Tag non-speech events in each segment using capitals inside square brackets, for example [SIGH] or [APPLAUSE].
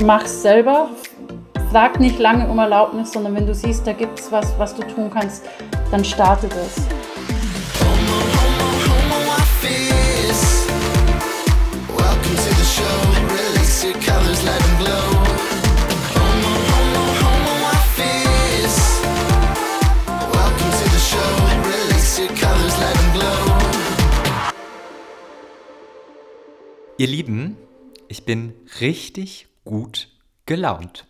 mach's selber. Frag nicht lange um Erlaubnis, sondern wenn du siehst, da gibt es was, was du tun kannst, dann starte das. Ihr Lieben, ich bin richtig gut gelaunt.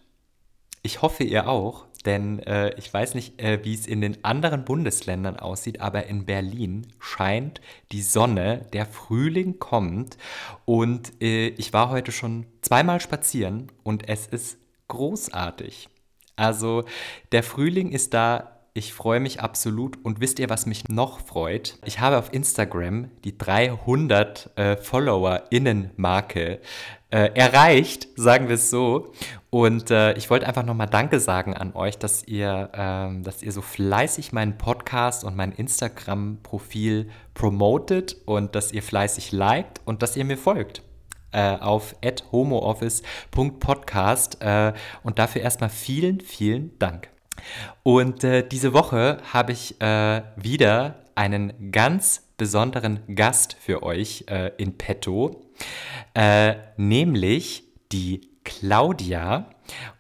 Ich hoffe, ihr auch, denn äh, ich weiß nicht, äh, wie es in den anderen Bundesländern aussieht, aber in Berlin scheint die Sonne, der Frühling kommt und äh, ich war heute schon zweimal spazieren und es ist großartig. Also der Frühling ist da ich freue mich absolut. Und wisst ihr, was mich noch freut? Ich habe auf Instagram die 300 äh, FollowerInnen-Marke äh, erreicht, sagen wir es so. Und äh, ich wollte einfach nochmal Danke sagen an euch, dass ihr, ähm, dass ihr so fleißig meinen Podcast und mein Instagram-Profil promotet und dass ihr fleißig liked und dass ihr mir folgt äh, auf homooffice.podcast. Äh, und dafür erstmal vielen, vielen Dank. Und äh, diese Woche habe ich äh, wieder einen ganz besonderen Gast für euch äh, in petto, äh, nämlich die Claudia.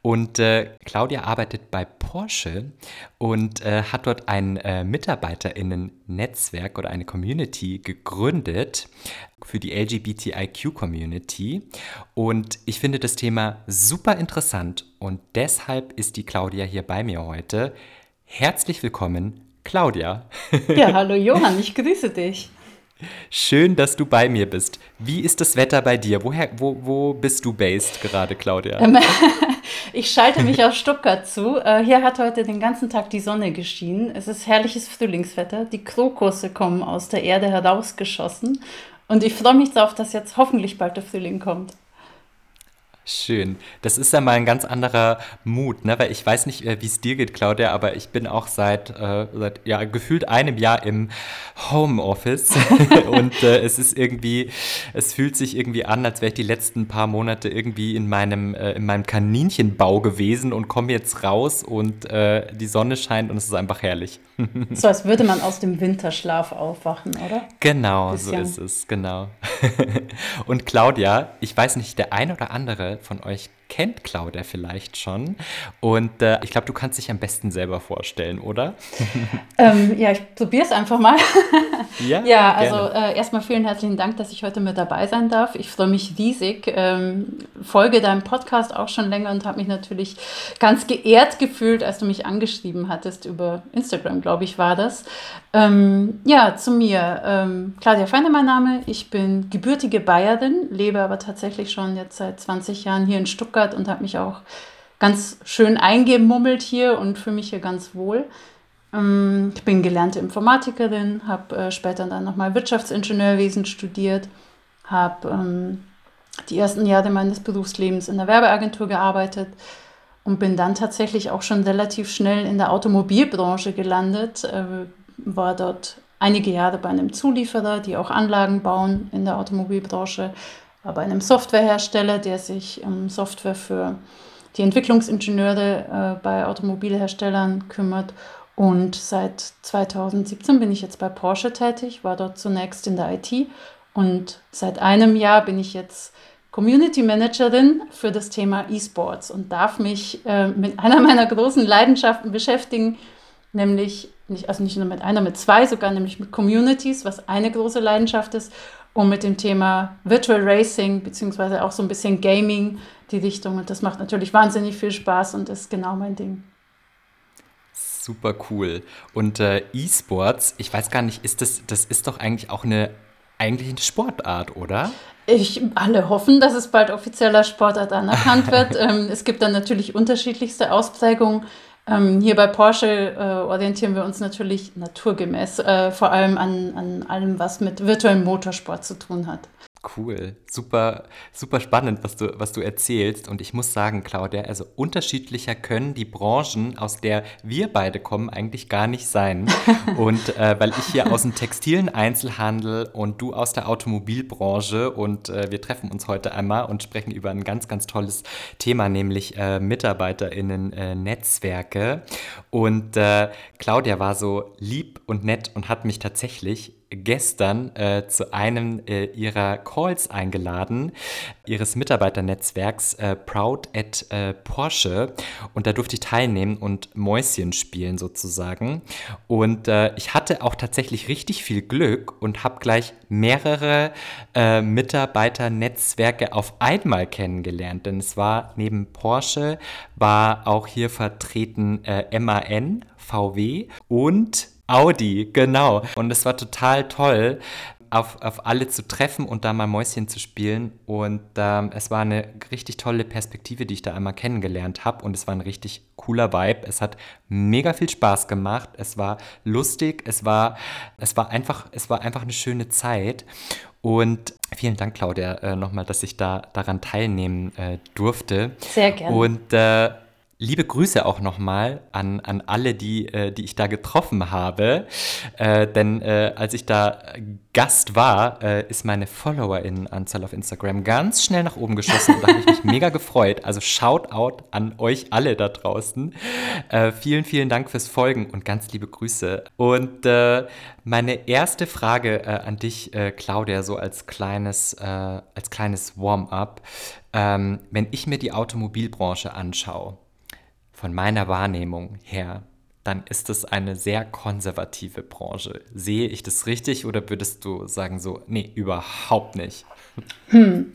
Und äh, Claudia arbeitet bei Porsche und äh, hat dort ein äh, Mitarbeiterinnen-Netzwerk oder eine Community gegründet für die LGBTIQ-Community. Und ich finde das Thema super interessant und deshalb ist die Claudia hier bei mir heute. Herzlich willkommen, Claudia. Ja, hallo Johann, ich grüße dich. Schön, dass du bei mir bist. Wie ist das Wetter bei dir? Woher, wo, wo bist du based gerade, Claudia? Ähm, [LAUGHS] ich schalte mich aus Stuttgart zu. Äh, hier hat heute den ganzen Tag die Sonne geschienen. Es ist herrliches Frühlingswetter. Die Krokusse kommen aus der Erde herausgeschossen. Und ich freue mich darauf, dass jetzt hoffentlich bald der Frühling kommt. Schön. Das ist ja mal ein ganz anderer Mut, ne? Weil ich weiß nicht, äh, wie es dir geht, Claudia, aber ich bin auch seit, äh, seit ja, gefühlt einem Jahr im Homeoffice. [LAUGHS] und äh, es ist irgendwie, es fühlt sich irgendwie an, als wäre ich die letzten paar Monate irgendwie in meinem, äh, in meinem Kaninchenbau gewesen und komme jetzt raus und äh, die Sonne scheint und es ist einfach herrlich. [LAUGHS] so als würde man aus dem Winterschlaf aufwachen, oder? Genau, so ist es, genau. [LAUGHS] und Claudia, ich weiß nicht, der ein oder andere von euch kennt Claudia vielleicht schon. Und äh, ich glaube, du kannst dich am besten selber vorstellen, oder? [LAUGHS] ähm, ja, ich probiere es einfach mal. [LAUGHS] ja, ja, also äh, erstmal vielen herzlichen Dank, dass ich heute mit dabei sein darf. Ich freue mich riesig, ähm, folge deinem Podcast auch schon länger und habe mich natürlich ganz geehrt gefühlt, als du mich angeschrieben hattest über Instagram, glaube ich, war das. Ähm, ja, zu mir. Ähm, Claudia Feine, mein Name. Ich bin gebürtige Bayerin, lebe aber tatsächlich schon jetzt seit 20 Jahren hier in Stuttgart Stuttgart und habe mich auch ganz schön eingemummelt hier und fühle mich hier ganz wohl. Ähm, ich bin gelernte Informatikerin, habe äh, später dann nochmal Wirtschaftsingenieurwesen studiert, habe ähm, die ersten Jahre meines Berufslebens in der Werbeagentur gearbeitet und bin dann tatsächlich auch schon relativ schnell in der Automobilbranche gelandet, äh, war dort einige Jahre bei einem Zulieferer, die auch Anlagen bauen in der Automobilbranche, bei einem Softwarehersteller, der sich um Software für die Entwicklungsingenieure äh, bei Automobilherstellern kümmert. Und seit 2017 bin ich jetzt bei Porsche tätig, war dort zunächst in der IT und seit einem Jahr bin ich jetzt Community Managerin für das Thema E-Sports und darf mich äh, mit einer meiner großen Leidenschaften beschäftigen, nämlich nicht, also nicht nur mit einer, mit zwei sogar, nämlich mit Communities, was eine große Leidenschaft ist und mit dem Thema Virtual Racing beziehungsweise auch so ein bisschen Gaming die Richtung. Und das macht natürlich wahnsinnig viel Spaß und ist genau mein Ding. Super cool. Und äh, E-Sports, ich weiß gar nicht, ist das, das ist doch eigentlich auch eine eigentlich eine Sportart, oder? Ich, alle hoffen, dass es bald offizieller Sportart anerkannt wird. [LAUGHS] ähm, es gibt dann natürlich unterschiedlichste Ausprägungen. Ähm, hier bei Porsche äh, orientieren wir uns natürlich naturgemäß äh, vor allem an, an allem, was mit virtuellem Motorsport zu tun hat. Cool, super, super spannend, was du, was du erzählst. Und ich muss sagen, Claudia, also unterschiedlicher können die Branchen, aus der wir beide kommen, eigentlich gar nicht sein. [LAUGHS] Und äh, weil ich hier aus dem textilen Einzelhandel und du aus der Automobilbranche und äh, wir treffen uns heute einmal und sprechen über ein ganz, ganz tolles Thema, nämlich äh, MitarbeiterInnen-Netzwerke. und äh, Claudia war so lieb und nett und hat mich tatsächlich gestern äh, zu einem äh, ihrer Calls eingeladen, ihres Mitarbeiternetzwerks äh, Proud at äh, Porsche. Und da durfte ich teilnehmen und Mäuschen spielen sozusagen. Und äh, ich hatte auch tatsächlich richtig viel Glück und habe gleich mehrere äh, Mitarbeiternetzwerke auf einmal kennengelernt. Denn es war neben Porsche, war auch hier vertreten MAN, VW und Audi, genau. Und es war total toll, auf, auf alle zu treffen und da mal Mäuschen zu spielen. Und ähm, es war eine richtig tolle Perspektive, die ich da einmal kennengelernt habe. Und es war ein richtig cooler Vibe. Es hat mega viel Spaß gemacht. Es war lustig. Es war, es war, einfach, es war einfach eine schöne Zeit. Und vielen Dank, Claudia, äh, nochmal, dass ich da daran teilnehmen äh, durfte. Sehr gerne. Und äh, Liebe Grüße auch nochmal an, an alle, die, äh, die ich da getroffen habe. Äh, denn äh, als ich da Gast war, äh, ist meine FollowerInnenanzahl auf Instagram ganz schnell nach oben geschossen und da habe ich mich [LAUGHS] mega gefreut. Also Shoutout an euch alle da draußen. Äh, vielen, vielen Dank fürs Folgen und ganz liebe Grüße. Und äh, meine erste Frage an dich, Claudia, so als kleines, als kleines Warm-up. Ähm, wenn ich mir die Automobilbranche anschaue, von meiner Wahrnehmung her, dann ist es eine sehr konservative Branche. Sehe ich das richtig oder würdest du sagen so, nee, überhaupt nicht? Hm.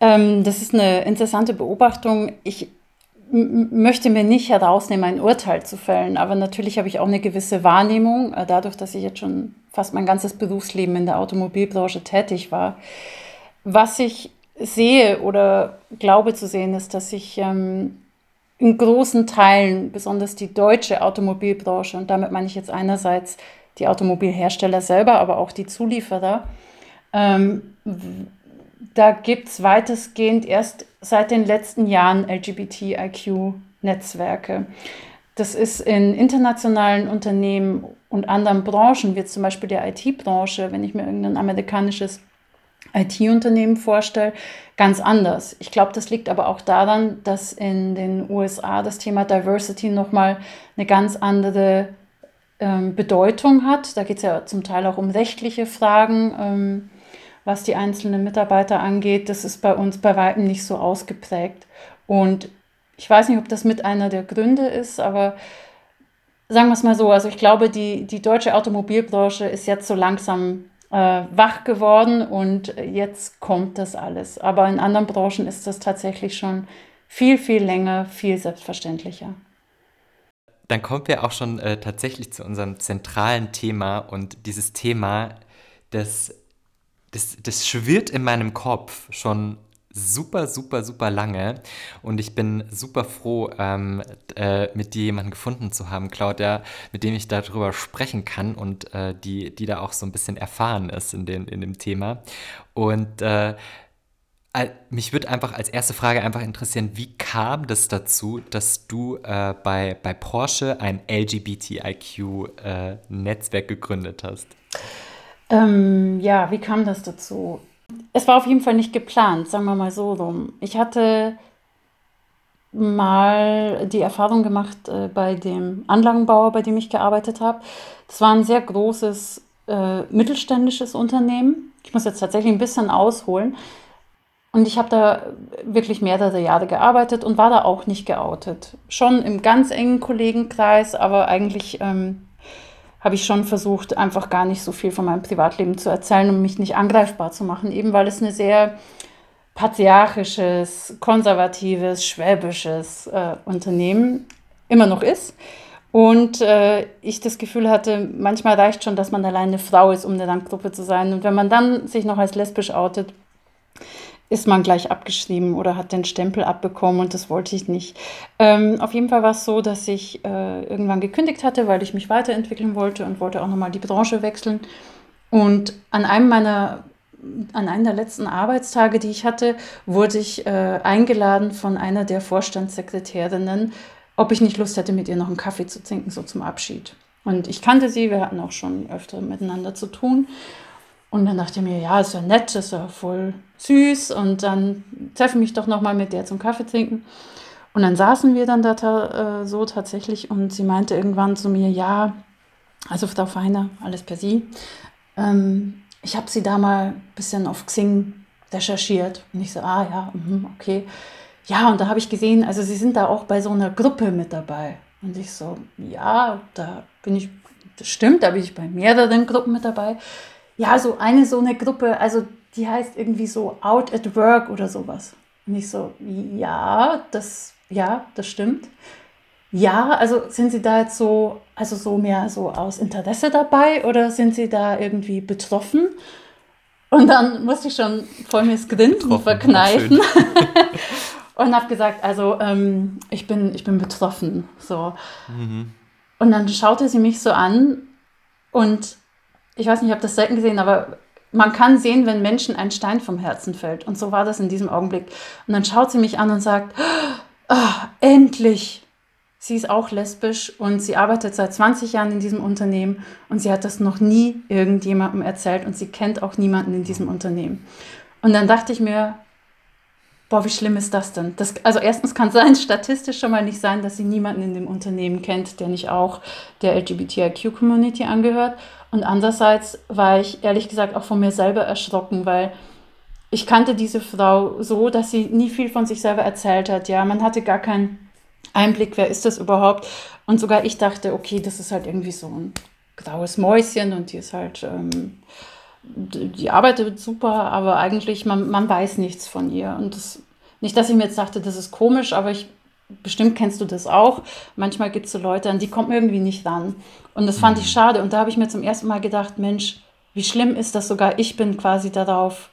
Ähm, das ist eine interessante Beobachtung. Ich möchte mir nicht herausnehmen, ein Urteil zu fällen, aber natürlich habe ich auch eine gewisse Wahrnehmung, äh, dadurch, dass ich jetzt schon fast mein ganzes Berufsleben in der Automobilbranche tätig war. Was ich sehe oder glaube zu sehen, ist, dass ich ähm, in großen Teilen, besonders die deutsche Automobilbranche, und damit meine ich jetzt einerseits die Automobilhersteller selber, aber auch die Zulieferer, ähm, da gibt es weitestgehend erst seit den letzten Jahren LGBTIQ-Netzwerke. Das ist in internationalen Unternehmen und anderen Branchen, wie zum Beispiel der IT-Branche, wenn ich mir irgendein amerikanisches IT-Unternehmen vorstelle, ganz anders. Ich glaube, das liegt aber auch daran, dass in den USA das Thema Diversity nochmal eine ganz andere ähm, Bedeutung hat. Da geht es ja zum Teil auch um rechtliche Fragen, ähm, was die einzelnen Mitarbeiter angeht. Das ist bei uns bei weitem nicht so ausgeprägt. Und ich weiß nicht, ob das mit einer der Gründe ist, aber sagen wir es mal so, also ich glaube, die, die deutsche Automobilbranche ist jetzt so langsam äh, wach geworden und jetzt kommt das alles. Aber in anderen Branchen ist das tatsächlich schon viel, viel länger, viel selbstverständlicher. Dann kommen wir auch schon äh, tatsächlich zu unserem zentralen Thema und dieses Thema, das, das, das schwirrt in meinem Kopf schon super, super, super lange. Und ich bin super froh, ähm, äh, mit dir jemanden gefunden zu haben, Claudia, mit dem ich darüber sprechen kann und äh, die, die da auch so ein bisschen erfahren ist in, den, in dem Thema. Und äh, mich würde einfach als erste Frage einfach interessieren, wie kam das dazu, dass du äh, bei, bei Porsche ein LGBTIQ-Netzwerk äh, gegründet hast? Ähm, ja, wie kam das dazu? Es war auf jeden Fall nicht geplant, sagen wir mal so rum. Ich hatte mal die Erfahrung gemacht äh, bei dem Anlagenbauer, bei dem ich gearbeitet habe. Das war ein sehr großes äh, mittelständisches Unternehmen. Ich muss jetzt tatsächlich ein bisschen ausholen. Und ich habe da wirklich mehrere Jahre gearbeitet und war da auch nicht geoutet. Schon im ganz engen Kollegenkreis, aber eigentlich ähm, habe ich schon versucht, einfach gar nicht so viel von meinem Privatleben zu erzählen, um mich nicht angreifbar zu machen, eben weil es eine sehr patriarchisches, konservatives, schwäbisches äh, Unternehmen immer noch ist. Und äh, ich das Gefühl hatte, manchmal reicht schon, dass man alleine eine Frau ist, um eine Randgruppe zu sein. Und wenn man dann sich noch als lesbisch outet, ist man gleich abgeschrieben oder hat den Stempel abbekommen und das wollte ich nicht. Ähm, auf jeden Fall war es so, dass ich äh, irgendwann gekündigt hatte, weil ich mich weiterentwickeln wollte und wollte auch nochmal die Branche wechseln. Und an einem meiner an einem der letzten Arbeitstage, die ich hatte, wurde ich äh, eingeladen von einer der Vorstandssekretärinnen, ob ich nicht Lust hätte, mit ihr noch einen Kaffee zu trinken, so zum Abschied. Und ich kannte sie, wir hatten auch schon öfter miteinander zu tun. Und dann dachte ich mir, ja, ist ja nett, ist ja voll süß. Und dann treffe mich doch nochmal mit der zum Kaffee trinken. Und dann saßen wir dann da ta äh, so tatsächlich und sie meinte irgendwann zu mir, ja, also Frau Feiner, alles per Sie. Ähm, ich habe sie da mal ein bisschen auf Xing recherchiert. Und ich so, ah ja, mh, okay. Ja, und da habe ich gesehen, also Sie sind da auch bei so einer Gruppe mit dabei. Und ich so, ja, da bin ich, das stimmt, da bin ich bei mehreren Gruppen mit dabei. Ja, so eine so eine Gruppe, also die heißt irgendwie so Out at Work oder sowas. Und ich so, ja, das, ja, das stimmt. Ja, also sind Sie da jetzt so, also so mehr so aus Interesse dabei oder sind Sie da irgendwie betroffen? Und dann musste ich schon voll mir das Grinsen verkneifen [LAUGHS] und habe gesagt, also ähm, ich, bin, ich bin betroffen. So. Mhm. Und dann schaute sie mich so an und ich weiß nicht, ich habe das selten gesehen, aber man kann sehen, wenn Menschen ein Stein vom Herzen fällt. Und so war das in diesem Augenblick. Und dann schaut sie mich an und sagt, oh, endlich, Sie ist auch lesbisch und sie arbeitet seit 20 Jahren in diesem Unternehmen und sie hat das noch nie irgendjemandem erzählt und sie kennt auch niemanden in diesem Unternehmen. Und dann dachte ich mir, boah, wie schlimm ist das denn? Das, also erstens kann es sein, [LAUGHS] statistisch schon mal nicht sein, dass sie niemanden in dem Unternehmen kennt, der nicht auch der LGBTIQ-Community angehört. Und andererseits war ich ehrlich gesagt auch von mir selber erschrocken, weil ich kannte diese Frau so, dass sie nie viel von sich selber erzählt hat. Ja, man hatte gar keinen Einblick, wer ist das überhaupt? Und sogar ich dachte, okay, das ist halt irgendwie so ein graues Mäuschen und die ist halt, ähm, die arbeitet super, aber eigentlich, man, man weiß nichts von ihr. Und das, nicht, dass ich mir jetzt dachte, das ist komisch, aber ich, bestimmt kennst du das auch. Manchmal gibt es so Leute, an die kommt man irgendwie nicht ran. Und das fand ich mhm. schade. Und da habe ich mir zum ersten Mal gedacht, Mensch, wie schlimm ist das sogar, ich bin quasi darauf,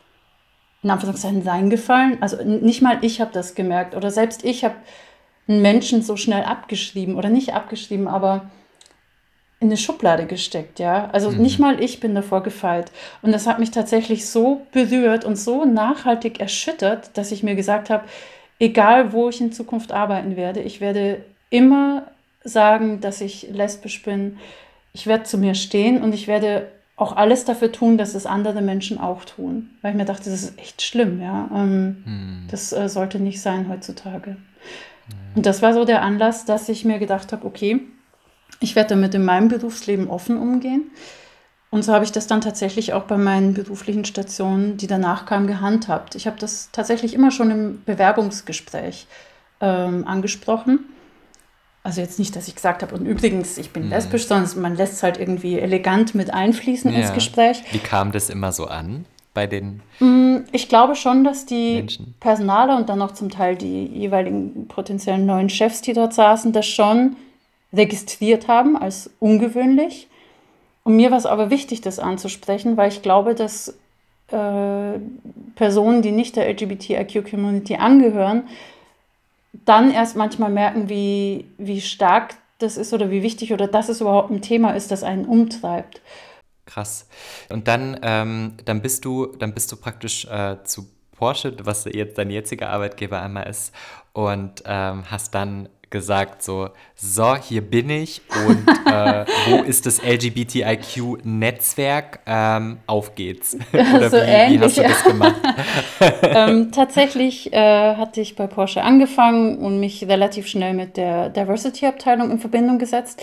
in Anführungszeichen, reingefallen. Also nicht mal ich habe das gemerkt. Oder selbst ich habe einen Menschen so schnell abgeschrieben oder nicht abgeschrieben, aber in eine Schublade gesteckt, ja. Also mhm. nicht mal ich bin davor gefeit. Und das hat mich tatsächlich so berührt und so nachhaltig erschüttert, dass ich mir gesagt habe, egal wo ich in Zukunft arbeiten werde, ich werde immer sagen, dass ich lesbisch bin. Ich werde zu mir stehen und ich werde auch alles dafür tun, dass es andere Menschen auch tun. Weil ich mir dachte, das ist echt schlimm, ja. Ähm, mhm. Das äh, sollte nicht sein heutzutage. Und das war so der Anlass, dass ich mir gedacht habe, okay, ich werde damit in meinem Berufsleben offen umgehen. Und so habe ich das dann tatsächlich auch bei meinen beruflichen Stationen, die danach kamen, gehandhabt. Ich habe das tatsächlich immer schon im Bewerbungsgespräch ähm, angesprochen. Also jetzt nicht, dass ich gesagt habe, und übrigens, ich bin mhm. lesbisch, sondern man lässt es halt irgendwie elegant mit einfließen ja. ins Gespräch. Wie kam das immer so an? bei den mm, Ich glaube schon, dass die Menschen. Personale und dann auch zum Teil die jeweiligen potenziellen neuen Chefs, die dort saßen, das schon registriert haben als ungewöhnlich. Und mir war es aber wichtig, das anzusprechen, weil ich glaube, dass äh, Personen, die nicht der LGBTIQ-Community angehören, dann erst manchmal merken, wie, wie stark das ist oder wie wichtig oder dass es überhaupt ein Thema ist, das einen umtreibt. Krass. Und dann, ähm, dann bist du, dann bist du praktisch äh, zu Porsche, was jetzt dein jetziger Arbeitgeber einmal ist, und ähm, hast dann gesagt so, so, hier bin ich und [LAUGHS] äh, wo ist das LGBTIQ-Netzwerk? Ähm, auf geht's. [LAUGHS] Oder so wie, ähnlich, wie, hast du das gemacht? [LAUGHS] ähm, tatsächlich äh, hatte ich bei Porsche angefangen und mich relativ schnell mit der Diversity-Abteilung in Verbindung gesetzt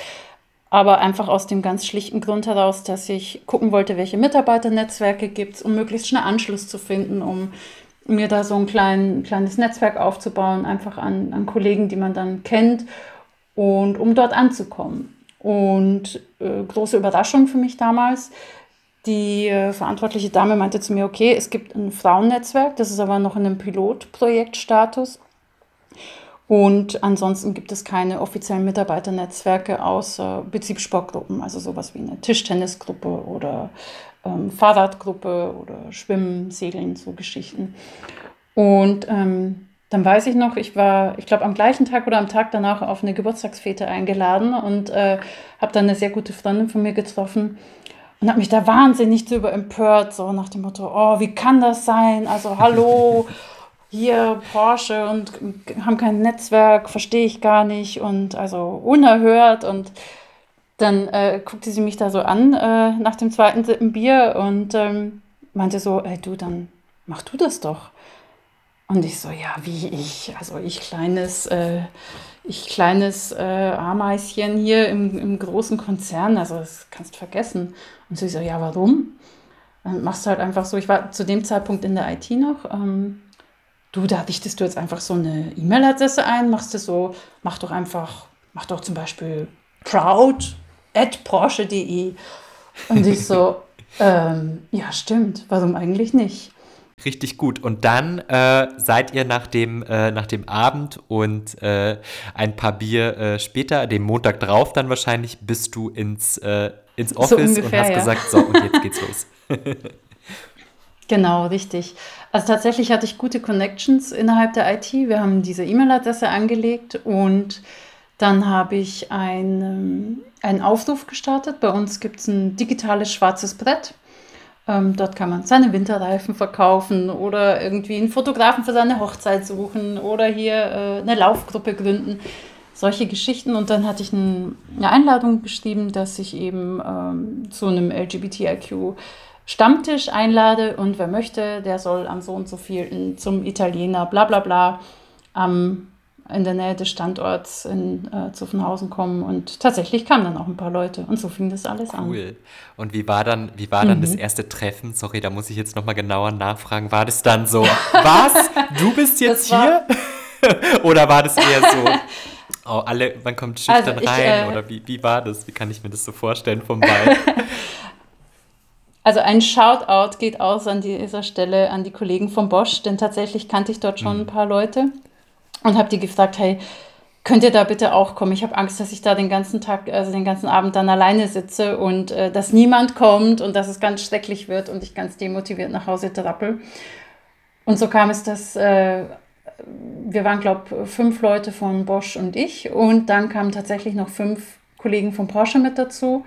aber einfach aus dem ganz schlichten Grund heraus, dass ich gucken wollte, welche Mitarbeiternetzwerke gibt es, um möglichst schnell Anschluss zu finden, um mir da so ein klein, kleines Netzwerk aufzubauen, einfach an, an Kollegen, die man dann kennt und um dort anzukommen. Und äh, große Überraschung für mich damals, die äh, verantwortliche Dame meinte zu mir, okay, es gibt ein Frauennetzwerk, das ist aber noch in einem Pilotprojektstatus. Und ansonsten gibt es keine offiziellen Mitarbeiternetzwerke außer Betriebssportgruppen, also sowas wie eine Tischtennisgruppe oder ähm, Fahrradgruppe oder Schwimmen, Segeln, so Geschichten. Und ähm, dann weiß ich noch, ich war, ich glaube, am gleichen Tag oder am Tag danach auf eine Geburtstagsfete eingeladen und äh, habe dann eine sehr gute Freundin von mir getroffen. und habe mich da wahnsinnig drüber empört, so nach dem Motto, oh, wie kann das sein? Also hallo, [LAUGHS] hier Porsche und haben kein Netzwerk, verstehe ich gar nicht und also unerhört und dann äh, guckte sie mich da so an äh, nach dem zweiten Sippen Bier und ähm, meinte so, ey du, dann mach du das doch. Und ich so, ja, wie ich, also ich kleines, äh, ich kleines äh, Ameischen hier im, im großen Konzern, also das kannst du vergessen. Und sie so, ja, warum? Dann machst du halt einfach so, ich war zu dem Zeitpunkt in der IT noch, ähm, du, da richtest du jetzt einfach so eine E-Mail-Adresse ein, machst du so, mach doch einfach, mach doch zum Beispiel proud at porsche.de. Und ich so, [LAUGHS] ähm, ja, stimmt, warum eigentlich nicht? Richtig gut. Und dann äh, seid ihr nach dem, äh, nach dem Abend und äh, ein paar Bier äh, später, dem Montag drauf dann wahrscheinlich, bist du ins, äh, ins Office so ungefähr, und hast ja. gesagt, so, und jetzt geht's los. [LAUGHS] [LAUGHS] Genau, richtig. Also tatsächlich hatte ich gute Connections innerhalb der IT. Wir haben diese E-Mail-Adresse angelegt und dann habe ich ein, einen Aufruf gestartet. Bei uns gibt es ein digitales schwarzes Brett. Ähm, dort kann man seine Winterreifen verkaufen oder irgendwie einen Fotografen für seine Hochzeit suchen oder hier äh, eine Laufgruppe gründen. Solche Geschichten. Und dann hatte ich ein, eine Einladung geschrieben, dass ich eben ähm, zu einem LGBTIQ Stammtisch einlade und wer möchte, der soll am so und so vielen zum Italiener, bla bla bla, ähm, in der Nähe des Standorts in äh, Zuffenhausen kommen. Und tatsächlich kamen dann auch ein paar Leute und so fing das alles cool. an. Cool. Und wie war dann, wie war dann mhm. das erste Treffen? Sorry, da muss ich jetzt nochmal genauer nachfragen. War das dann so, [LAUGHS] was? Du bist jetzt hier? [LAUGHS] Oder war das eher so, oh, alle, man kommt schüchtern also rein? Äh, Oder wie, wie war das? Wie kann ich mir das so vorstellen vom Ball? [LAUGHS] Also ein Shoutout geht aus an dieser Stelle an die Kollegen von Bosch, denn tatsächlich kannte ich dort schon ein mhm. paar Leute und habe die gefragt, hey, könnt ihr da bitte auch kommen? Ich habe Angst, dass ich da den ganzen Tag, also den ganzen Abend dann alleine sitze und äh, dass niemand kommt und dass es ganz schrecklich wird und ich ganz demotiviert nach Hause trappel. Und so kam es, dass äh, wir waren, glaube ich, fünf Leute von Bosch und ich und dann kamen tatsächlich noch fünf Kollegen von Porsche mit dazu.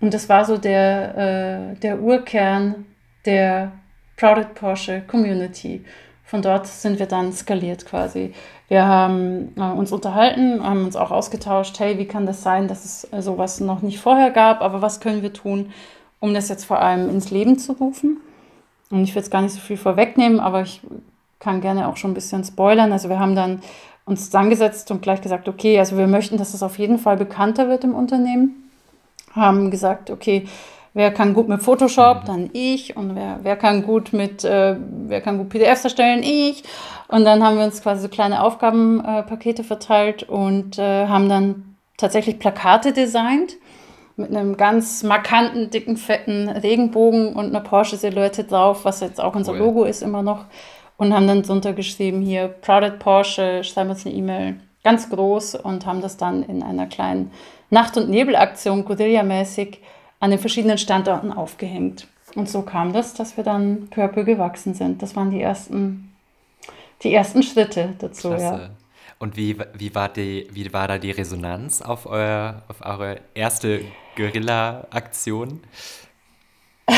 Und das war so der, äh, der Urkern der Prouded Porsche Community. Von dort sind wir dann skaliert quasi. Wir haben äh, uns unterhalten, haben uns auch ausgetauscht, hey, wie kann das sein, dass es äh, sowas noch nicht vorher gab, aber was können wir tun, um das jetzt vor allem ins Leben zu rufen? Und ich will jetzt gar nicht so viel vorwegnehmen, aber ich kann gerne auch schon ein bisschen spoilern. Also wir haben dann uns zusammengesetzt und gleich gesagt, okay, also wir möchten, dass es auf jeden Fall bekannter wird im Unternehmen haben gesagt, okay, wer kann gut mit Photoshop, mhm. dann ich und wer, wer kann gut mit, äh, wer kann gut PDFs erstellen, ich. Und dann haben wir uns quasi so kleine Aufgabenpakete äh, verteilt und äh, haben dann tatsächlich Plakate designt mit einem ganz markanten, dicken, fetten Regenbogen und einer Porsche-Silhouette drauf, was jetzt auch unser cool. Logo ist immer noch. Und haben dann drunter geschrieben, hier, Prouded Porsche, schreiben uns eine E-Mail, ganz groß und haben das dann in einer kleinen Nacht- und Nebelaktion Guerilla-mäßig an den verschiedenen Standorten aufgehängt. Und so kam das, dass wir dann peu gewachsen sind. Das waren die ersten, die ersten Schritte dazu. Klasse. Ja. Und wie, wie, war die, wie war da die Resonanz auf, euer, auf eure erste Guerilla-Aktion? [LAUGHS]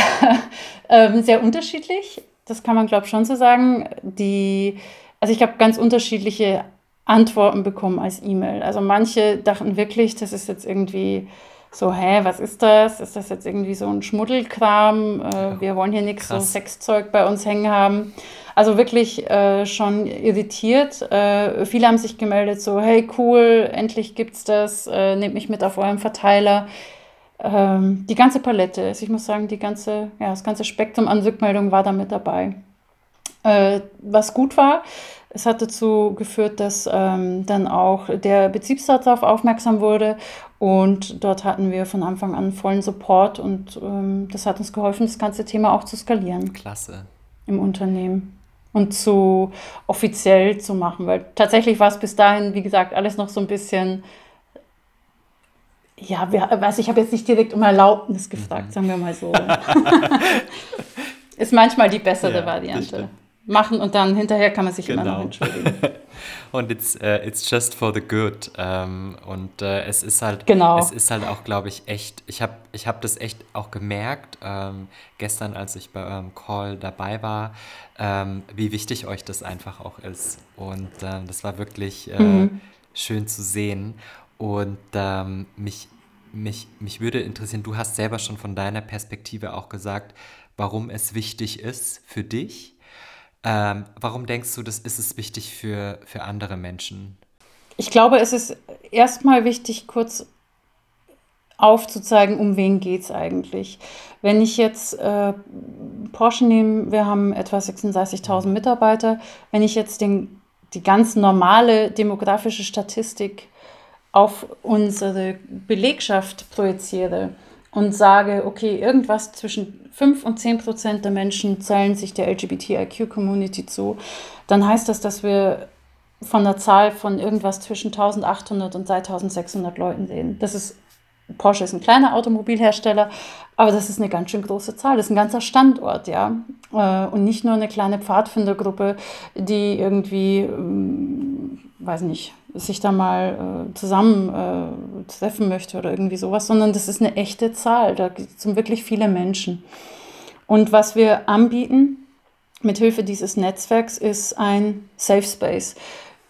ähm, sehr unterschiedlich. Das kann man, glaube ich, schon so sagen. Die, also ich habe ganz unterschiedliche Antworten bekommen als E-Mail. Also manche dachten wirklich, das ist jetzt irgendwie so, hä, was ist das? Ist das jetzt irgendwie so ein Schmuddelkram? Äh, wir wollen hier nichts so Sexzeug bei uns hängen haben. Also wirklich äh, schon irritiert. Äh, viele haben sich gemeldet, so, hey, cool, endlich gibt's das, äh, nehmt mich mit auf eurem Verteiler. Ähm, die ganze Palette, also ich muss sagen, die ganze, ja, das ganze Spektrum an Rückmeldungen war da mit dabei. Äh, was gut war, es hat dazu geführt, dass ähm, dann auch der Betriebsrat darauf aufmerksam wurde und dort hatten wir von Anfang an vollen Support und ähm, das hat uns geholfen, das ganze Thema auch zu skalieren. Klasse. Im Unternehmen und zu offiziell zu machen, weil tatsächlich war es bis dahin, wie gesagt, alles noch so ein bisschen ja, wir, weiß ich habe jetzt nicht direkt um Erlaubnis gefragt, mhm. sagen wir mal so. [LAUGHS] [LAUGHS] Ist manchmal die bessere ja, Variante. Machen und dann hinterher kann man sich genau. immer noch genau. entschuldigen. [LAUGHS] und it's, uh, it's just for the good. Ähm, und äh, es ist halt, genau. es ist halt auch, glaube ich, echt, ich habe ich hab das echt auch gemerkt, ähm, gestern, als ich bei eurem Call dabei war, ähm, wie wichtig euch das einfach auch ist. Und äh, das war wirklich äh, mhm. schön zu sehen. Und ähm, mich, mich, mich würde interessieren, du hast selber schon von deiner Perspektive auch gesagt, warum es wichtig ist für dich. Ähm, warum denkst du, das ist es wichtig für, für andere Menschen? Ich glaube, es ist erstmal wichtig, kurz aufzuzeigen, um wen geht es eigentlich. Wenn ich jetzt äh, Porsche nehme, wir haben etwa 36.000 Mitarbeiter, wenn ich jetzt den, die ganz normale demografische Statistik auf unsere Belegschaft projiziere und sage, okay, irgendwas zwischen 5 und 10 Prozent der Menschen zählen sich der LGBTIQ-Community zu, dann heißt das, dass wir von einer Zahl von irgendwas zwischen 1800 und 2600 Leuten reden. Das ist Porsche ist ein kleiner Automobilhersteller, aber das ist eine ganz schön große Zahl. Das ist ein ganzer Standort, ja. Äh, und nicht nur eine kleine Pfadfindergruppe, die irgendwie, ähm, weiß nicht, sich da mal äh, zusammen äh, treffen möchte oder irgendwie sowas, sondern das ist eine echte Zahl. Da sind wirklich viele Menschen. Und was wir anbieten mit Hilfe dieses Netzwerks ist ein Safe Space.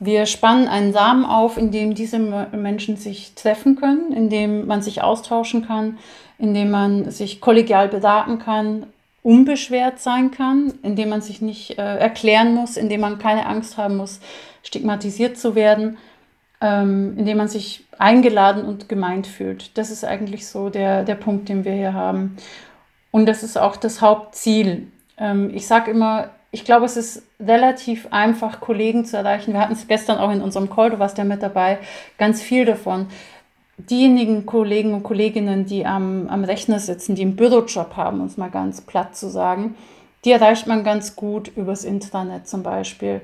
Wir spannen einen Samen auf, in dem diese Menschen sich treffen können, in dem man sich austauschen kann, in dem man sich kollegial beraten kann, unbeschwert sein kann, in dem man sich nicht äh, erklären muss, in dem man keine Angst haben muss, stigmatisiert zu werden, ähm, in dem man sich eingeladen und gemeint fühlt. Das ist eigentlich so der, der Punkt, den wir hier haben. Und das ist auch das Hauptziel. Ähm, ich sage immer, ich glaube, es ist relativ einfach, Kollegen zu erreichen. Wir hatten es gestern auch in unserem Call, du warst ja mit dabei, ganz viel davon. Diejenigen Kollegen und Kolleginnen, die am, am Rechner sitzen, die einen Bürojob haben, es mal ganz platt zu sagen, die erreicht man ganz gut übers Intranet zum Beispiel.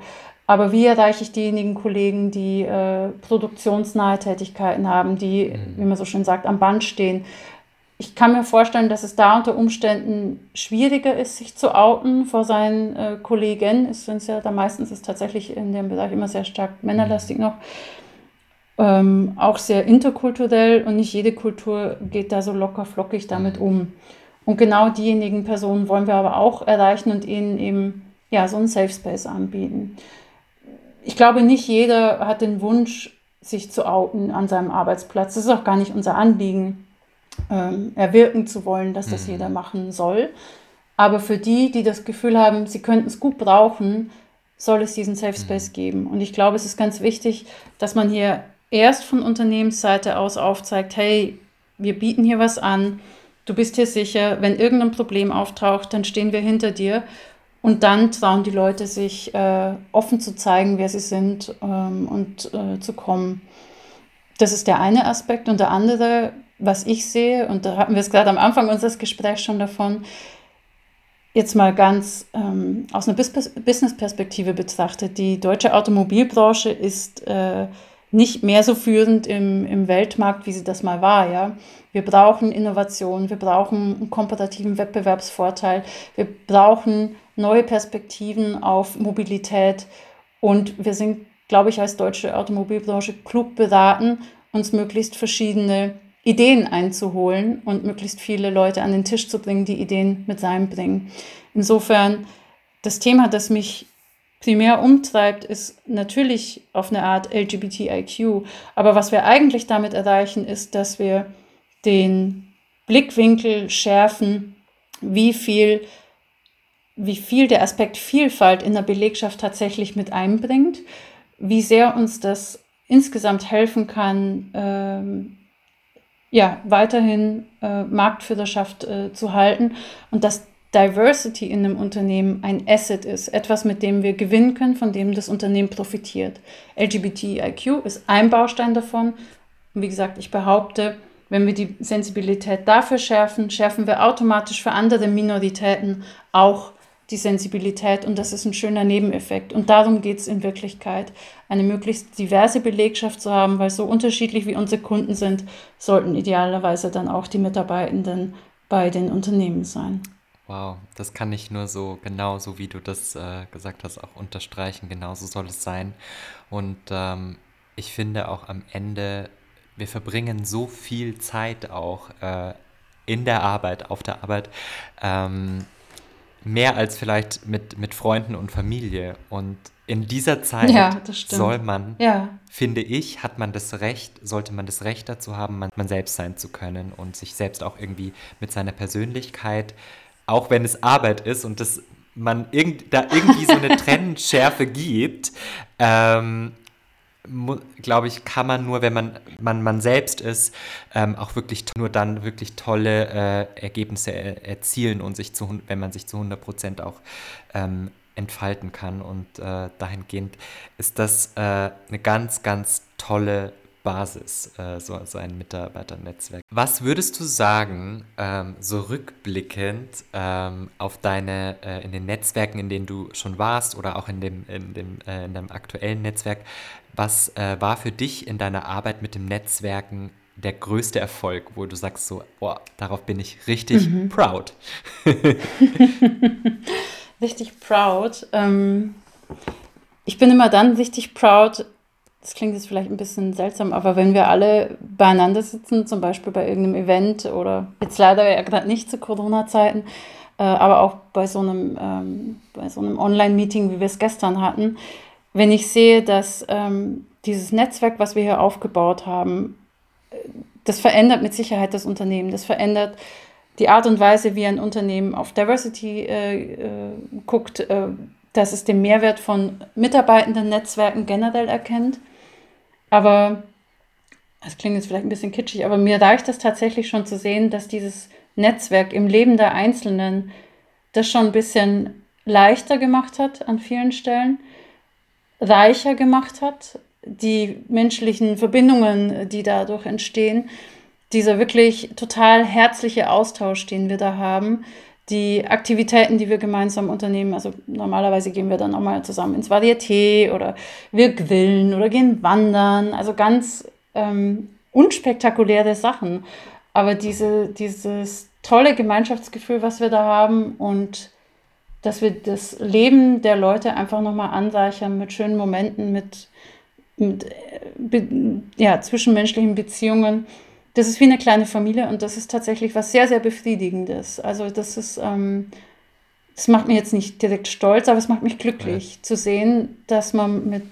Aber wie erreiche ich diejenigen Kollegen, die äh, produktionsnahe Tätigkeiten haben, die, mhm. wie man so schön sagt, am Band stehen? ich kann mir vorstellen, dass es da unter Umständen schwieriger ist, sich zu outen vor seinen äh, Kollegen. Es sind ja da meistens ist tatsächlich in dem Bereich immer sehr stark männerlastig noch. Ähm, auch sehr interkulturell und nicht jede Kultur geht da so locker flockig damit um. Und genau diejenigen Personen wollen wir aber auch erreichen und ihnen eben ja, so einen Safe Space anbieten. Ich glaube, nicht jeder hat den Wunsch, sich zu outen an seinem Arbeitsplatz. Das ist auch gar nicht unser Anliegen ähm, erwirken zu wollen, dass das mhm. jeder machen soll. Aber für die, die das Gefühl haben, sie könnten es gut brauchen, soll es diesen Safe Space mhm. geben. Und ich glaube, es ist ganz wichtig, dass man hier erst von Unternehmensseite aus aufzeigt, hey, wir bieten hier was an, du bist hier sicher, wenn irgendein Problem auftaucht, dann stehen wir hinter dir. Und dann trauen die Leute sich äh, offen zu zeigen, wer sie sind ähm, und äh, zu kommen. Das ist der eine Aspekt. Und der andere was ich sehe, und da hatten wir es gerade am Anfang unseres Gesprächs schon davon, jetzt mal ganz ähm, aus einer Business-Perspektive betrachtet, die deutsche Automobilbranche ist äh, nicht mehr so führend im, im Weltmarkt, wie sie das mal war. Ja? Wir brauchen Innovation, wir brauchen einen komparativen Wettbewerbsvorteil, wir brauchen neue Perspektiven auf Mobilität und wir sind, glaube ich, als deutsche Automobilbranche klug beraten, uns möglichst verschiedene Ideen einzuholen und möglichst viele Leute an den Tisch zu bringen, die Ideen mit reinbringen. Insofern, das Thema, das mich primär umtreibt, ist natürlich auf eine Art LGBTIQ. Aber was wir eigentlich damit erreichen, ist, dass wir den Blickwinkel schärfen, wie viel, wie viel der Aspekt Vielfalt in der Belegschaft tatsächlich mit einbringt, wie sehr uns das insgesamt helfen kann, ähm, ja, weiterhin äh, Marktführerschaft äh, zu halten und dass Diversity in einem Unternehmen ein Asset ist, etwas, mit dem wir gewinnen können, von dem das Unternehmen profitiert. LGBTIQ ist ein Baustein davon. Und wie gesagt, ich behaupte, wenn wir die Sensibilität dafür schärfen, schärfen wir automatisch für andere Minoritäten auch die Sensibilität und das ist ein schöner Nebeneffekt. Und darum geht es in Wirklichkeit, eine möglichst diverse Belegschaft zu haben, weil so unterschiedlich wie unsere Kunden sind, sollten idealerweise dann auch die Mitarbeitenden bei den Unternehmen sein. Wow, das kann ich nur so genau so wie du das äh, gesagt hast auch unterstreichen. Genauso soll es sein. Und ähm, ich finde auch am Ende, wir verbringen so viel Zeit auch äh, in der Arbeit, auf der Arbeit, ähm, mehr als vielleicht mit, mit Freunden und Familie. Und in dieser Zeit ja, soll man, ja. finde ich, hat man das Recht, sollte man das Recht dazu haben, man, man selbst sein zu können und sich selbst auch irgendwie mit seiner Persönlichkeit, auch wenn es Arbeit ist und das man irgend, da irgendwie so eine [LAUGHS] Trennschärfe gibt, ähm, glaube ich, kann man nur, wenn man man, man selbst ist, ähm, auch wirklich nur dann wirklich tolle äh, Ergebnisse er erzielen und sich zu, wenn man sich zu 100 Prozent auch ähm, entfalten kann. Und äh, dahingehend ist das äh, eine ganz, ganz tolle Basis, äh, so, so ein Mitarbeiternetzwerk. Was würdest du sagen, ähm, so rückblickend ähm, auf deine, äh, in den Netzwerken, in denen du schon warst oder auch in dem, in dem, äh, in deinem aktuellen Netzwerk, was äh, war für dich in deiner Arbeit mit dem Netzwerken der größte Erfolg, wo du sagst so, boah, darauf bin ich richtig mhm. proud? [LAUGHS] richtig proud. Ähm, ich bin immer dann richtig proud, das klingt jetzt vielleicht ein bisschen seltsam, aber wenn wir alle beieinander sitzen, zum Beispiel bei irgendeinem Event oder jetzt leider ja gerade nicht zu Corona-Zeiten, äh, aber auch bei so einem, ähm, so einem Online-Meeting, wie wir es gestern hatten, wenn ich sehe, dass ähm, dieses Netzwerk, was wir hier aufgebaut haben, äh, das verändert mit Sicherheit das Unternehmen, das verändert die Art und Weise, wie ein Unternehmen auf Diversity äh, äh, guckt, äh, dass es den Mehrwert von mitarbeitenden Netzwerken generell erkennt. Aber das klingt jetzt vielleicht ein bisschen kitschig, aber mir reicht das tatsächlich schon zu sehen, dass dieses Netzwerk im Leben der Einzelnen das schon ein bisschen leichter gemacht hat an vielen Stellen, reicher gemacht hat, die menschlichen Verbindungen, die dadurch entstehen dieser wirklich total herzliche Austausch, den wir da haben, die Aktivitäten, die wir gemeinsam unternehmen. Also normalerweise gehen wir dann auch mal zusammen ins Varieté oder wir grillen oder gehen wandern. Also ganz ähm, unspektakuläre Sachen. Aber diese, dieses tolle Gemeinschaftsgefühl, was wir da haben und dass wir das Leben der Leute einfach nochmal anreichern mit schönen Momenten, mit, mit äh, ja, zwischenmenschlichen Beziehungen das ist wie eine kleine Familie und das ist tatsächlich was sehr, sehr Befriedigendes. Also das ist, ähm, das macht mich jetzt nicht direkt stolz, aber es macht mich glücklich ja. zu sehen, dass man mit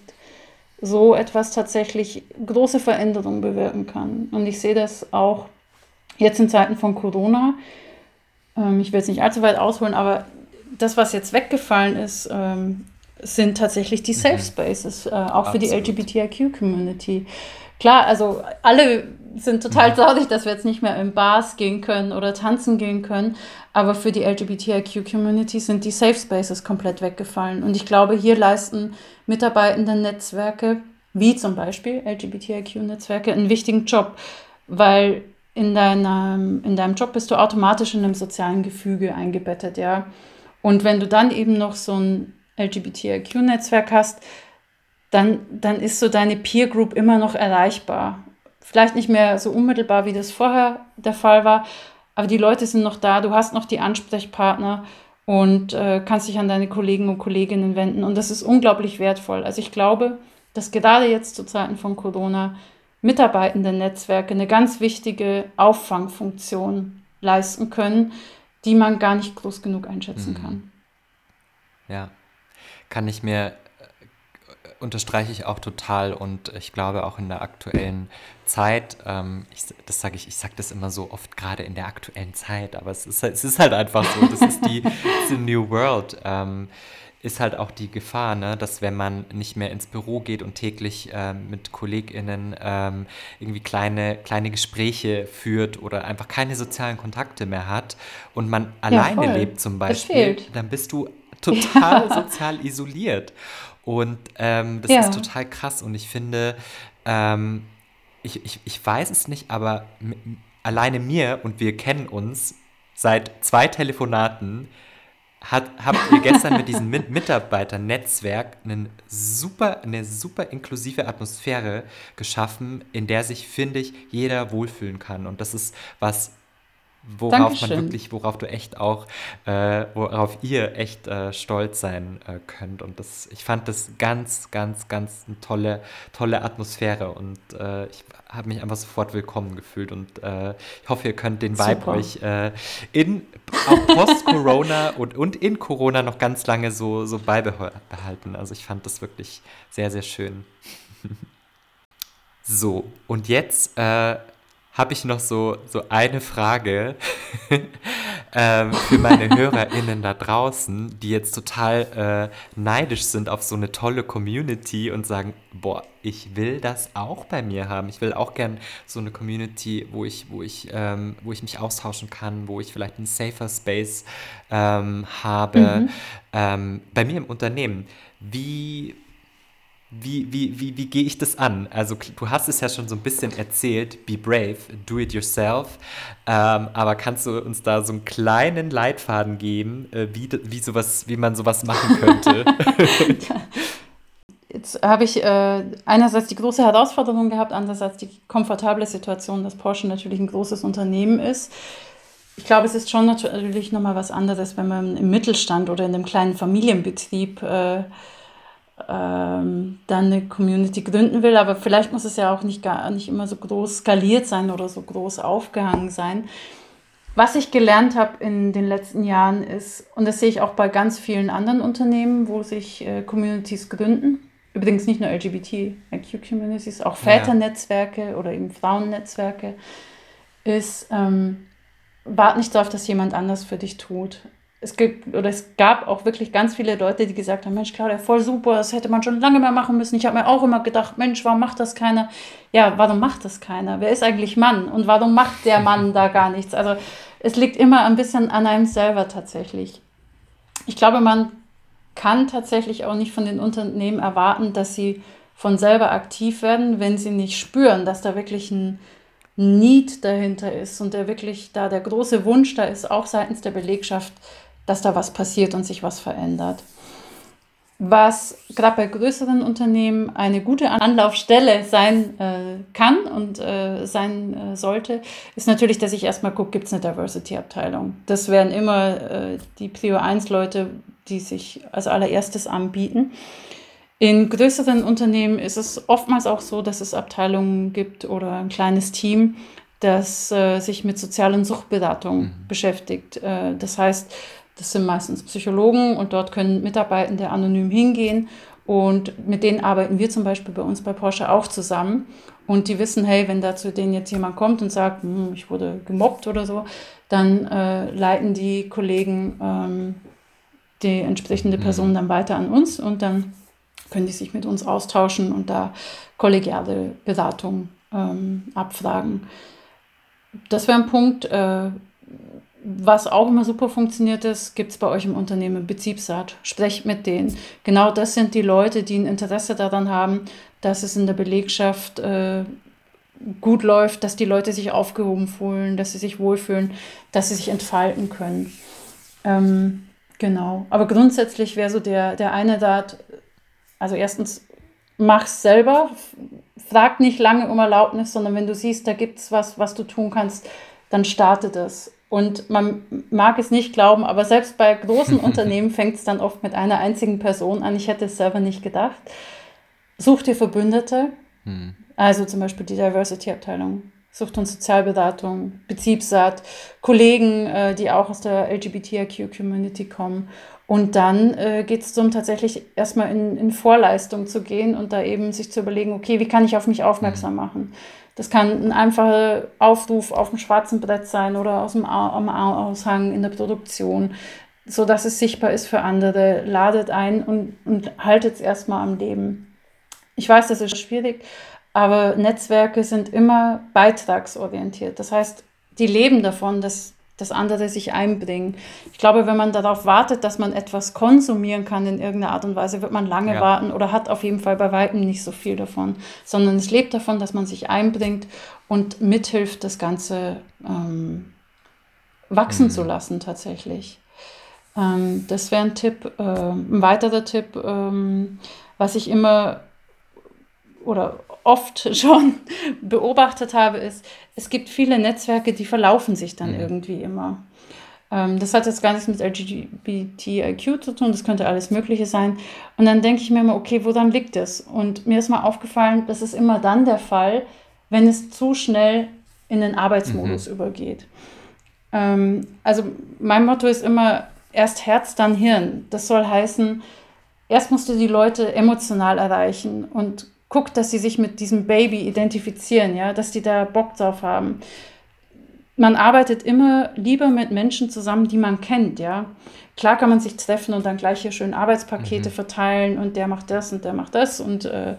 so etwas tatsächlich große Veränderungen bewirken kann. Und ich sehe das auch jetzt in Zeiten von Corona. Ähm, ich will jetzt nicht allzu weit ausholen, aber das, was jetzt weggefallen ist, ähm, sind tatsächlich die Safe mhm. Spaces, äh, auch Absolut. für die LGBTIQ-Community. Klar, also alle sind total traurig, dass wir jetzt nicht mehr in Bars gehen können oder tanzen gehen können. Aber für die LGBTIQ-Community sind die Safe Spaces komplett weggefallen. Und ich glaube, hier leisten mitarbeitende Netzwerke, wie zum Beispiel LGBTIQ-Netzwerke, einen wichtigen Job, weil in deinem, in deinem Job bist du automatisch in einem sozialen Gefüge eingebettet, ja. Und wenn du dann eben noch so ein LGBTIQ-Netzwerk hast, dann, dann ist so deine Peer Group immer noch erreichbar. Vielleicht nicht mehr so unmittelbar, wie das vorher der Fall war, aber die Leute sind noch da, du hast noch die Ansprechpartner und äh, kannst dich an deine Kollegen und Kolleginnen wenden. Und das ist unglaublich wertvoll. Also ich glaube, dass gerade jetzt zu Zeiten von Corona mitarbeitende Netzwerke eine ganz wichtige Auffangfunktion leisten können, die man gar nicht groß genug einschätzen mhm. kann. Ja, kann ich mir unterstreiche ich auch total und ich glaube auch in der aktuellen Zeit, ähm, ich, das sage ich, ich sage das immer so oft gerade in der aktuellen Zeit, aber es ist, es ist halt einfach so, das ist die, [LAUGHS] the New World. Ähm, ist halt auch die Gefahr, ne, dass wenn man nicht mehr ins Büro geht und täglich ähm, mit KollegInnen ähm, irgendwie kleine, kleine Gespräche führt oder einfach keine sozialen Kontakte mehr hat und man alleine ja, lebt zum Beispiel, dann bist du total [LAUGHS] ja. sozial isoliert. Und ähm, das ja. ist total krass. Und ich finde, ähm, ich, ich, ich weiß es nicht, aber alleine mir und wir kennen uns seit zwei Telefonaten, hat, habt ihr gestern mit diesem Mitarbeiternetzwerk einen super, eine super inklusive Atmosphäre geschaffen, in der sich, finde ich, jeder wohlfühlen kann. Und das ist was worauf Dankeschön. man wirklich, worauf du echt auch, äh, worauf ihr echt äh, stolz sein äh, könnt. Und das, ich fand das ganz, ganz, ganz eine tolle, tolle Atmosphäre und äh, ich habe mich einfach sofort willkommen gefühlt und äh, ich hoffe, ihr könnt den Vibe Super. euch äh, in post-Corona [LAUGHS] und, und in Corona noch ganz lange so, so beibehalten. Also ich fand das wirklich sehr, sehr schön. [LAUGHS] so, und jetzt habe ich noch so, so eine Frage [LAUGHS] ähm, für meine [LAUGHS] HörerInnen da draußen, die jetzt total äh, neidisch sind auf so eine tolle Community und sagen, boah, ich will das auch bei mir haben. Ich will auch gern so eine Community, wo ich, wo ich, ähm, wo ich mich austauschen kann, wo ich vielleicht einen safer Space ähm, habe. Mhm. Ähm, bei mir im Unternehmen. Wie wie, wie, wie, wie gehe ich das an? Also du hast es ja schon so ein bisschen erzählt, be brave, do it yourself. Ähm, aber kannst du uns da so einen kleinen Leitfaden geben, äh, wie, wie, sowas, wie man sowas machen könnte? [LAUGHS] [LAUGHS] Jetzt habe ich äh, einerseits die große Herausforderung gehabt, andererseits die komfortable Situation, dass Porsche natürlich ein großes Unternehmen ist. Ich glaube, es ist schon natürlich nochmal was anderes, wenn man im Mittelstand oder in einem kleinen Familienbetrieb äh, ähm, dann eine Community gründen will, aber vielleicht muss es ja auch nicht, gar, nicht immer so groß skaliert sein oder so groß aufgehangen sein. Was ich gelernt habe in den letzten Jahren ist, und das sehe ich auch bei ganz vielen anderen Unternehmen, wo sich äh, Communities gründen, übrigens nicht nur LGBTIQ-Communities, auch Väternetzwerke oder eben Frauennetzwerke, ist, ähm, wart nicht darauf, dass jemand anders für dich tut es gibt oder es gab auch wirklich ganz viele Leute, die gesagt haben, Mensch, Claudia, voll super, das hätte man schon lange mehr machen müssen. Ich habe mir auch immer gedacht, Mensch, warum macht das keiner? Ja, warum macht das keiner? Wer ist eigentlich Mann? Und warum macht der Mann da gar nichts? Also es liegt immer ein bisschen an einem selber tatsächlich. Ich glaube, man kann tatsächlich auch nicht von den Unternehmen erwarten, dass sie von selber aktiv werden, wenn sie nicht spüren, dass da wirklich ein Need dahinter ist und der wirklich da der große Wunsch da ist, auch seitens der Belegschaft, dass da was passiert und sich was verändert. Was gerade bei größeren Unternehmen eine gute Anlaufstelle sein äh, kann und äh, sein äh, sollte, ist natürlich, dass ich erstmal gucke, gibt es eine Diversity-Abteilung. Das wären immer äh, die Prio 1-Leute, die sich als allererstes anbieten. In größeren Unternehmen ist es oftmals auch so, dass es Abteilungen gibt oder ein kleines Team, das äh, sich mit sozialen Suchtberatung mhm. beschäftigt. Äh, das heißt, das sind meistens Psychologen und dort können Mitarbeitende anonym hingehen und mit denen arbeiten wir zum Beispiel bei uns bei Porsche auch zusammen. Und die wissen, hey, wenn da zu denen jetzt jemand kommt und sagt, hm, ich wurde gemobbt oder so, dann äh, leiten die Kollegen ähm, die entsprechende mhm. Person dann weiter an uns und dann können die sich mit uns austauschen und da kollegiale Beratung ähm, abfragen. Das wäre ein Punkt. Äh, was auch immer super funktioniert ist, gibt es bei euch im Unternehmen Betriebsrat. Sprecht mit denen. Genau das sind die Leute, die ein Interesse daran haben, dass es in der Belegschaft äh, gut läuft, dass die Leute sich aufgehoben fühlen, dass sie sich wohlfühlen, dass sie sich entfalten können. Ähm, genau. Aber grundsätzlich wäre so der, der eine Rat, also erstens, mach's selber, frag nicht lange um Erlaubnis, sondern wenn du siehst, da gibt es was, was du tun kannst, dann starte das. Und man mag es nicht glauben, aber selbst bei großen [LAUGHS] Unternehmen fängt es dann oft mit einer einzigen Person an. Ich hätte es selber nicht gedacht. Such dir Verbündete, hm. also zum Beispiel die Diversity-Abteilung, Sucht- und Sozialberatung, Betriebsrat, Kollegen, äh, die auch aus der LGBTIQ-Community kommen. Und dann äh, geht es darum, tatsächlich erstmal in, in Vorleistung zu gehen und da eben sich zu überlegen, okay, wie kann ich auf mich aufmerksam hm. machen? Das kann ein einfacher Aufruf auf dem schwarzen Brett sein oder aus dem am Aushang in der Produktion, sodass es sichtbar ist für andere. Ladet ein und, und haltet es erstmal am Leben. Ich weiß, das ist schwierig, aber Netzwerke sind immer beitragsorientiert. Das heißt, die leben davon, dass das andere sich einbringen. Ich glaube, wenn man darauf wartet, dass man etwas konsumieren kann in irgendeiner Art und Weise, wird man lange ja. warten oder hat auf jeden Fall bei weitem nicht so viel davon, sondern es lebt davon, dass man sich einbringt und mithilft, das Ganze ähm, wachsen mhm. zu lassen tatsächlich. Ähm, das wäre ein Tipp. Äh, ein weiterer Tipp, ähm, was ich immer oder oft [LAUGHS] schon beobachtet habe, ist, es gibt viele Netzwerke, die verlaufen sich dann mhm. irgendwie immer. Ähm, das hat jetzt gar nichts mit LGBTIQ zu tun, das könnte alles Mögliche sein. Und dann denke ich mir immer, okay, woran liegt das? Und mir ist mal aufgefallen, das ist immer dann der Fall, wenn es zu schnell in den Arbeitsmodus mhm. übergeht. Ähm, also mein Motto ist immer, erst Herz, dann Hirn. Das soll heißen, erst musst du die Leute emotional erreichen und guck, dass sie sich mit diesem Baby identifizieren, ja, dass die da Bock drauf haben. Man arbeitet immer lieber mit Menschen zusammen, die man kennt, ja. Klar kann man sich treffen und dann gleich hier schön Arbeitspakete mhm. verteilen und der macht das und der macht das und äh,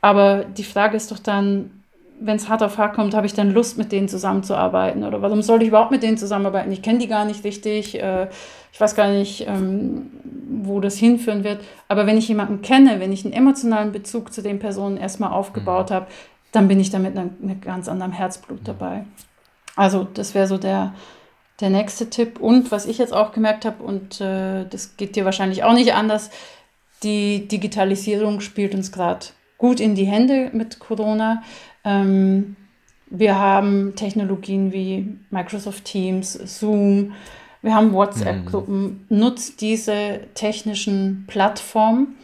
aber die Frage ist doch dann, wenn es hart auf hart kommt, habe ich dann Lust, mit denen zusammenzuarbeiten? Oder warum soll ich überhaupt mit denen zusammenarbeiten? Ich kenne die gar nicht richtig. Äh, ich weiß gar nicht, ähm, wo das hinführen wird. Aber wenn ich jemanden kenne, wenn ich einen emotionalen Bezug zu den Personen erstmal aufgebaut mhm. habe, dann bin ich da mit einem, mit ganz anderem Herzblut mhm. dabei. Also das wäre so der, der nächste Tipp. Und was ich jetzt auch gemerkt habe, und äh, das geht dir wahrscheinlich auch nicht anders, die Digitalisierung spielt uns gerade gut in die Hände mit Corona. Ähm, wir haben Technologien wie Microsoft Teams, Zoom, wir haben WhatsApp-Gruppen. Mhm. Nutzt diese technischen Plattformen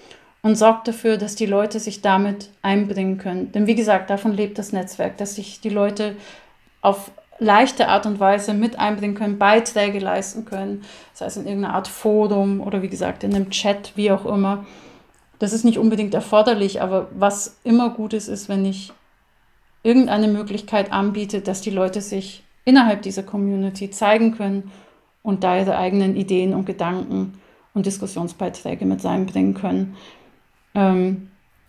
und sorgt dafür, dass die Leute sich damit einbringen können. Denn wie gesagt, davon lebt das Netzwerk, dass sich die Leute auf leichte Art und Weise mit einbringen können, Beiträge leisten können, sei es in irgendeiner Art Forum oder wie gesagt in einem Chat, wie auch immer. Das ist nicht unbedingt erforderlich, aber was immer gut ist, ist, wenn ich irgendeine Möglichkeit anbietet, dass die Leute sich innerhalb dieser Community zeigen können und da ihre eigenen Ideen und Gedanken und Diskussionsbeiträge mit einbringen können. Ähm,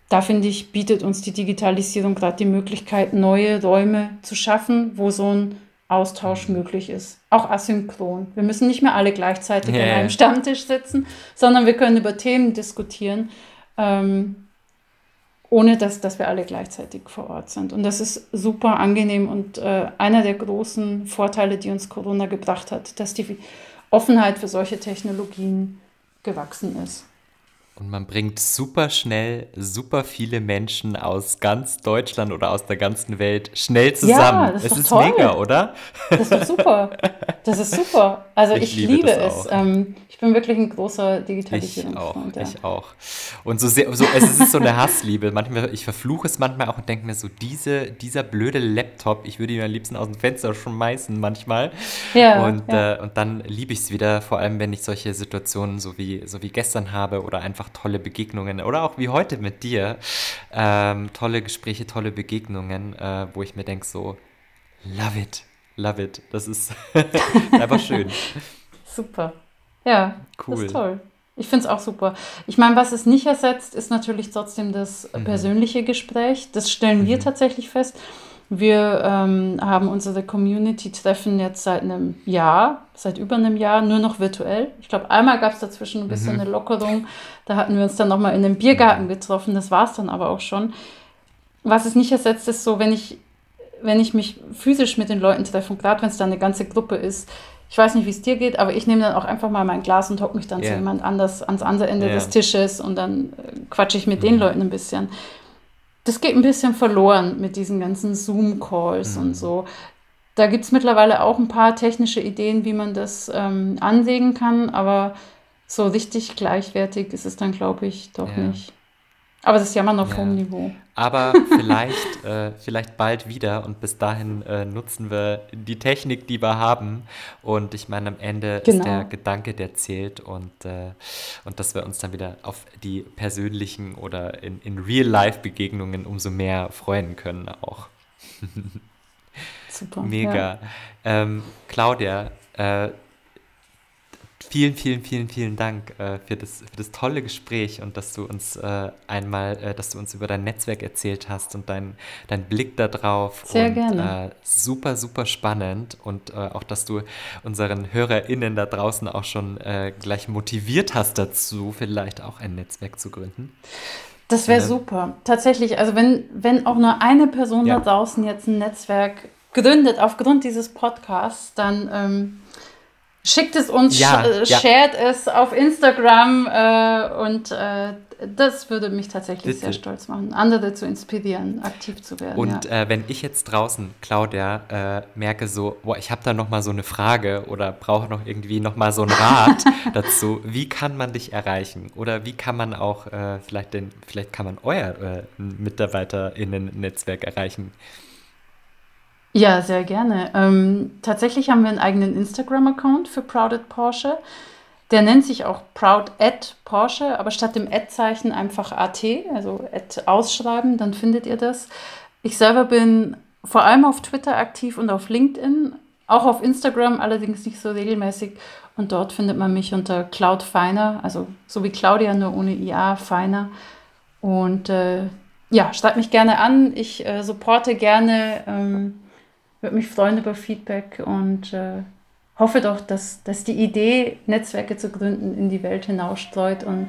da finde ich, bietet uns die Digitalisierung gerade die Möglichkeit, neue Räume zu schaffen, wo so ein Austausch möglich ist. Auch asynchron. Wir müssen nicht mehr alle gleichzeitig yeah. an einem Stammtisch sitzen, sondern wir können über Themen diskutieren. Ähm, ohne dass, dass wir alle gleichzeitig vor Ort sind. Und das ist super angenehm und äh, einer der großen Vorteile, die uns Corona gebracht hat, dass die Offenheit für solche Technologien gewachsen ist. Und man bringt super schnell super viele Menschen aus ganz Deutschland oder aus der ganzen Welt schnell zusammen. Ja, das ist es ist toll. mega, oder? Das ist super. Das ist super. Also [LAUGHS] ich, ich liebe, liebe es. Ähm, ich bin wirklich ein großer Digitalisierungsfreund. Ich auch, ja. ich auch. Und so sehr, so, es ist so eine Hassliebe. Manchmal, ich verfluche es manchmal auch und denke mir so, diese, dieser blöde Laptop, ich würde ihn am liebsten aus dem Fenster schmeißen manchmal. Ja, und, ja. Äh, und dann liebe ich es wieder, vor allem wenn ich solche Situationen so wie, so wie gestern habe oder einfach tolle Begegnungen oder auch wie heute mit dir. Ähm, tolle Gespräche, tolle Begegnungen, äh, wo ich mir denke so, love it, love it. Das ist [LAUGHS] einfach schön. Super. Ja, cool. das ist toll. Ich finde es auch super. Ich meine, was es nicht ersetzt, ist natürlich trotzdem das mhm. persönliche Gespräch. Das stellen wir mhm. tatsächlich fest. Wir ähm, haben unsere Community-Treffen jetzt seit einem Jahr, seit über einem Jahr, nur noch virtuell. Ich glaube, einmal gab es dazwischen ein bisschen mhm. eine Lockerung. Da hatten wir uns dann nochmal in einem Biergarten getroffen. Das war es dann aber auch schon. Was es nicht ersetzt, ist so, wenn ich, wenn ich mich physisch mit den Leuten treffe, gerade wenn es dann eine ganze Gruppe ist, ich weiß nicht, wie es dir geht, aber ich nehme dann auch einfach mal mein Glas und hocke mich dann yeah. zu jemand anders ans andere Ende yeah. des Tisches und dann äh, quatsche ich mit mhm. den Leuten ein bisschen das geht ein bisschen verloren mit diesen ganzen Zoom-Calls mhm. und so. Da gibt es mittlerweile auch ein paar technische Ideen, wie man das ähm, anlegen kann, aber so richtig gleichwertig ist es dann, glaube ich, doch ja. nicht. Aber das ist ja immer noch ja. vom Niveau. Aber [LAUGHS] vielleicht, äh, vielleicht bald wieder und bis dahin äh, nutzen wir die Technik, die wir haben. Und ich meine, am Ende genau. ist der Gedanke, der zählt und, äh, und dass wir uns dann wieder auf die persönlichen oder in, in Real-Life-Begegnungen umso mehr freuen können auch. [LAUGHS] Super. Mega. Ja. Ähm, Claudia, äh, Vielen, vielen, vielen, vielen Dank äh, für, das, für das tolle Gespräch und dass du uns äh, einmal, äh, dass du uns über dein Netzwerk erzählt hast und dein, dein Blick darauf. Sehr und, gerne. Äh, super, super spannend und äh, auch, dass du unseren HörerInnen da draußen auch schon äh, gleich motiviert hast dazu, vielleicht auch ein Netzwerk zu gründen. Das wäre super. Tatsächlich, also wenn, wenn auch nur eine Person ja. da draußen jetzt ein Netzwerk gründet aufgrund dieses Podcasts, dann ähm, schickt es uns, ja, sh ja. shared es auf Instagram äh, und äh, das würde mich tatsächlich Bitte. sehr stolz machen, andere zu inspirieren, aktiv zu werden. Und ja. äh, wenn ich jetzt draußen, Claudia, äh, merke so, boah, ich habe da noch mal so eine Frage oder brauche noch irgendwie noch mal so einen Rat [LAUGHS] dazu, wie kann man dich erreichen oder wie kann man auch äh, vielleicht den, vielleicht kann man euer äh, MitarbeiterInnen-Netzwerk erreichen? Ja, sehr gerne. Ähm, tatsächlich haben wir einen eigenen Instagram-Account für Proud at Porsche. Der nennt sich auch Proud at Porsche, aber statt dem Ad-Zeichen einfach AT, also Ad ausschreiben, dann findet ihr das. Ich selber bin vor allem auf Twitter aktiv und auf LinkedIn, auch auf Instagram, allerdings nicht so regelmäßig. Und dort findet man mich unter Cloud Feiner, also so wie Claudia, nur ohne IA, Feiner. Und äh, ja, schreibt mich gerne an. Ich äh, supporte gerne, ähm, würde mich freuen über Feedback und äh, hoffe doch, dass, dass die Idee, Netzwerke zu gründen, in die Welt hinausstreut und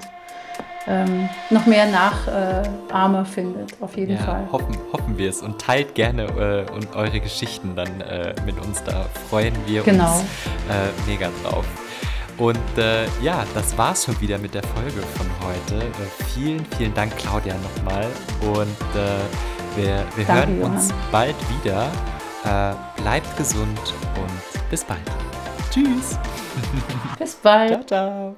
ähm, noch mehr Nachahmer äh, findet, auf jeden ja, Fall. Hoffen, hoffen wir es und teilt gerne äh, und eure Geschichten dann äh, mit uns. Da freuen wir genau. uns äh, mega drauf. Und äh, ja, das war's schon wieder mit der Folge von heute. Äh, vielen, vielen Dank, Claudia, nochmal. Und wir, wir hören Johann. uns bald wieder. Bleibt gesund und bis bald. Tschüss. Bis bald. Ciao, ciao.